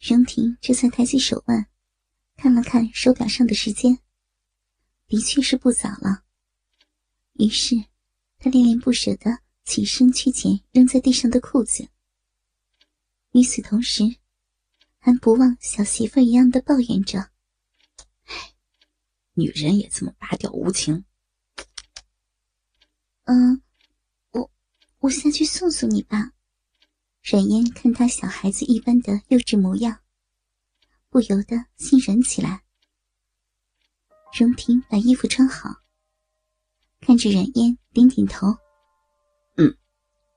荣婷这才抬起手腕，看了看手表上的时间，的确是不早了。于是，他恋恋不舍的起身去捡扔在地上的裤子。与此同时，还不忘小媳妇一样的抱怨着：“女人也这么拔掉无情。”嗯，我我下去送送你吧。冉嫣看他小孩子一般的幼稚模样，不由得心软起来。荣婷把衣服穿好，看着冉嫣点点头：“嗯，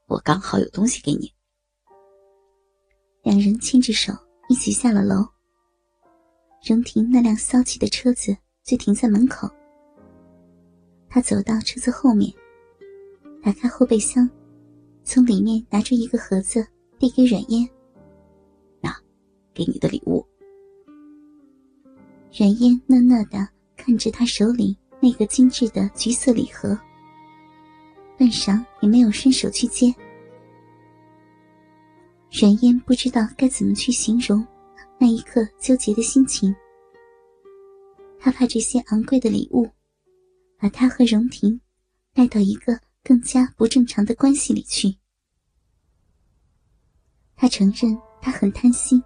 我刚好有东西给你。”两人牵着手一起下了楼。荣婷那辆骚气的车子就停在门口，他走到车子后面，打开后备箱，从里面拿出一个盒子。递给阮嫣，那，给你的礼物。阮嫣讷讷的看着他手里那个精致的橘色礼盒，半晌也没有伸手去接。阮嫣不知道该怎么去形容那一刻纠结的心情。他怕这些昂贵的礼物，把他和荣婷带到一个更加不正常的关系里去。他承认，他很贪心。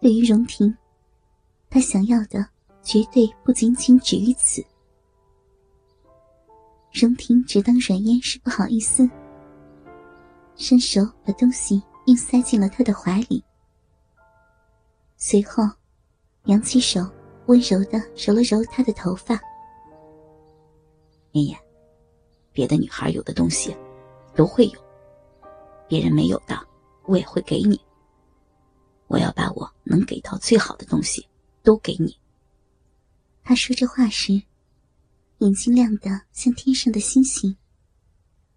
对于荣婷，他想要的绝对不仅仅止于此。荣婷只当软烟是不好意思，伸手把东西硬塞进了他的怀里，随后扬起手，温柔的揉了揉他的头发。妍妍，别的女孩有的东西，都会有，别人没有的。我也会给你。我要把我能给到最好的东西都给你。他说这话时，眼睛亮得像天上的星星，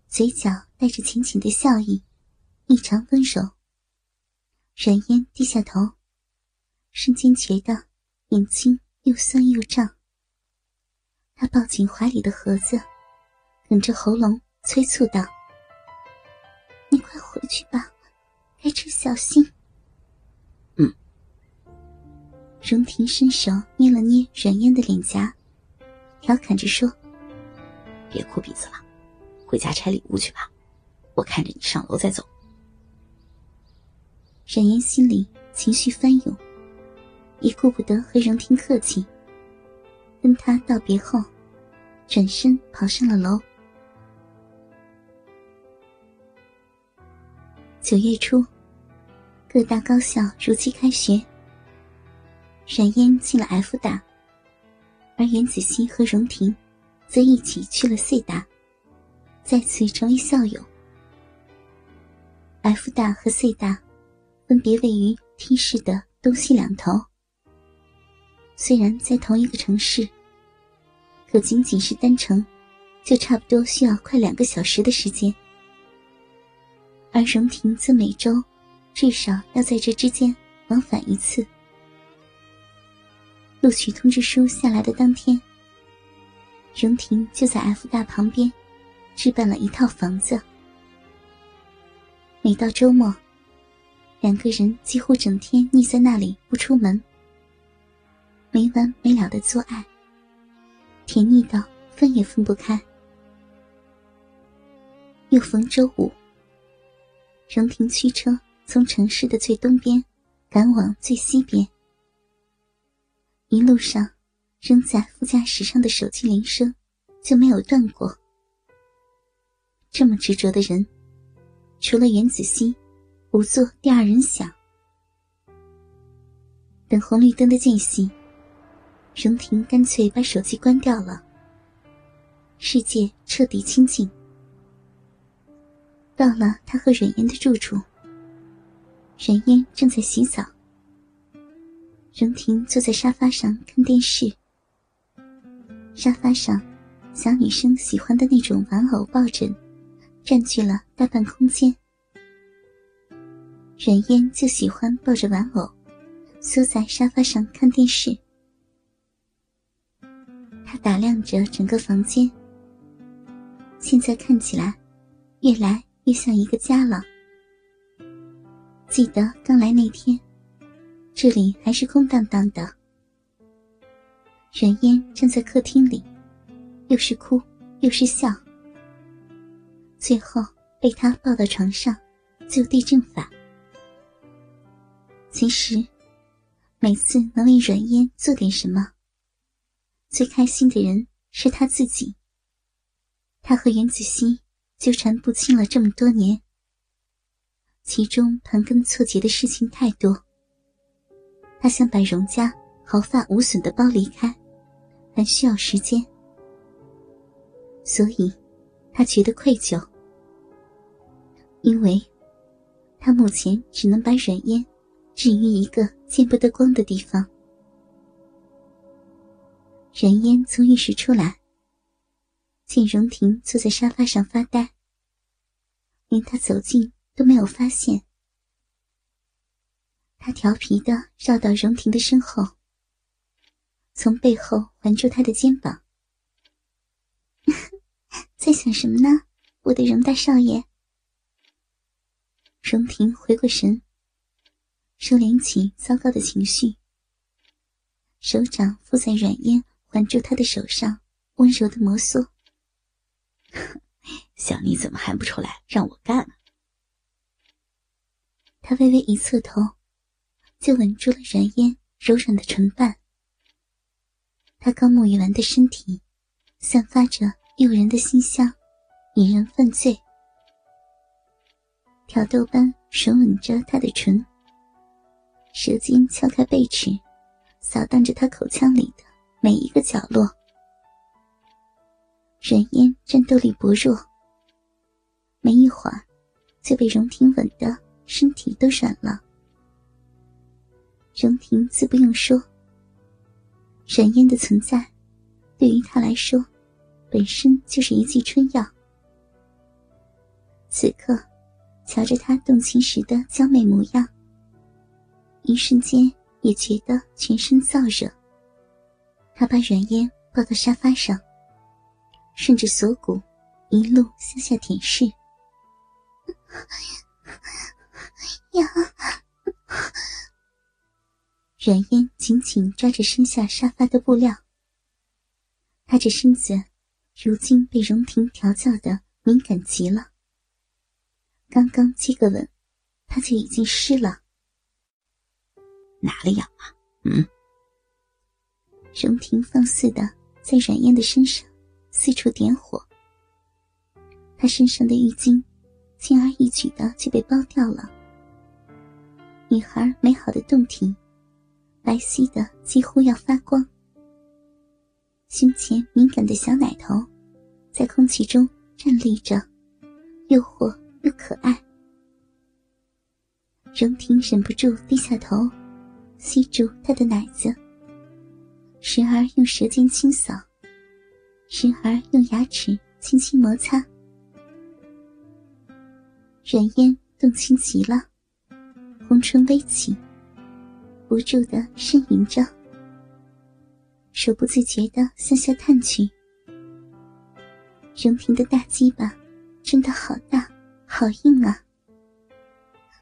嘴角带着浅浅的笑意，异常温柔。冉嫣低下头，瞬间觉得眼睛又酸又胀。他抱紧怀里的盒子，哽着喉咙催促道：“你快回去吧。”开车小心。嗯。荣婷伸手捏了捏阮嫣的脸颊，调侃着说：“别哭鼻子了，回家拆礼物去吧。我看着你上楼再走。”冉嫣心里情绪翻涌，也顾不得和荣婷客气，跟他道别后，转身跑上了楼。九月初，各大高校如期开学。冉嫣进了 F 大，而袁子熙和荣婷则一起去了 C 大，再次成为校友。F 大和 C 大分别位于 T 市的东西两头，虽然在同一个城市，可仅仅是单程，就差不多需要快两个小时的时间。而荣婷则每周至少要在这之间往返一次。录取通知书下来的当天，荣婷就在 F 大旁边置办了一套房子。每到周末，两个人几乎整天腻在那里不出门，没完没了的做爱，甜腻到分也分不开。又逢周五。荣婷驱车从城市的最东边赶往最西边，一路上扔在副驾驶上的手机铃声就没有断过。这么执着的人，除了袁子熙，不做第二人想。等红绿灯的间隙，荣婷干脆把手机关掉了，世界彻底清静。到了他和阮嫣的住处，阮嫣正在洗澡，荣婷坐在沙发上看电视。沙发上，小女生喜欢的那种玩偶抱枕，占据了大半空间。阮嫣就喜欢抱着玩偶，缩在沙发上看电视。她打量着整个房间，现在看起来，越来。越像一个家了。记得刚来那天，这里还是空荡荡的。阮嫣站在客厅里，又是哭又是笑，最后被他抱到床上，就地正法。其实，每次能为阮嫣做点什么，最开心的人是他自己。他和袁子熙纠缠不清了这么多年，其中盘根错节的事情太多。他想把荣家毫发无损的包离开，还需要时间，所以，他觉得愧疚，因为，他目前只能把软烟。置于一个见不得光的地方。冉嫣从浴室出来，见荣婷坐在沙发上发呆，连他走近都没有发现。他调皮的绕到荣婷的身后，从背后环住她的肩膀。在想什么呢，我的荣大少爷？荣婷回过神。收敛起糟糕的情绪，手掌附在软烟环住他的手上，温柔的摩挲。想你怎么还不出来让我干？他微微一侧头，就吻住了软烟柔软的唇瓣。他刚沐浴完的身体，散发着诱人的馨香，引人犯罪。挑逗般吮吻着他的唇。舌尖敲开贝齿，扫荡着他口腔里的每一个角落。冉嫣战斗力薄弱，没一会儿就被荣婷吻的身体都软了。荣婷自不用说，冉嫣的存在对于他来说本身就是一剂春药。此刻，瞧着他动情时的娇媚模样。一瞬间也觉得全身燥热。他把软烟抱到沙发上，顺着锁骨一路向下舔舐。呀！软烟紧紧抓着身下沙发的布料。他这身子如今被荣婷调教的敏感极了。刚刚接个吻，他就已经湿了。哪里痒啊？嗯。荣婷放肆的在阮烟的身上四处点火，她身上的浴巾轻而易举的就被剥掉了。女孩美好的胴体，白皙的几乎要发光，胸前敏感的小奶头在空气中站立着，诱惑又可爱。荣婷忍不住低下头。吸住他的奶子，时而用舌尖清扫，时而用牙齿轻轻摩擦。软烟动心极了，红唇微起，不住的呻吟着，手不自觉的向下探去。荣婷的大鸡巴真的好大，好硬啊！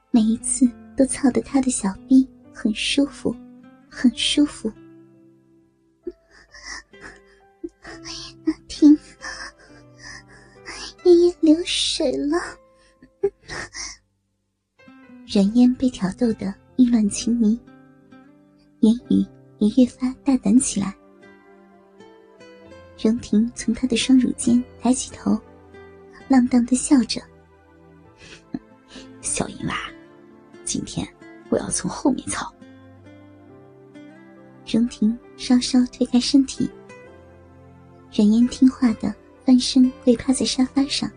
每一次都操得他的小臂。很舒服，很舒服。听，爷爷流水了。冉烟被挑逗的意乱情迷，言语也越发大胆起来。荣婷从他的双乳间抬起头，浪荡的笑着：“小淫娃，今天。”我要从后面操。荣婷稍稍推开身体，冉嫣听话的翻身跪趴在沙发上，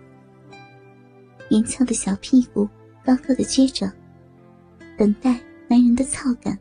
圆翘的小屁股高高的撅着，等待男人的操感。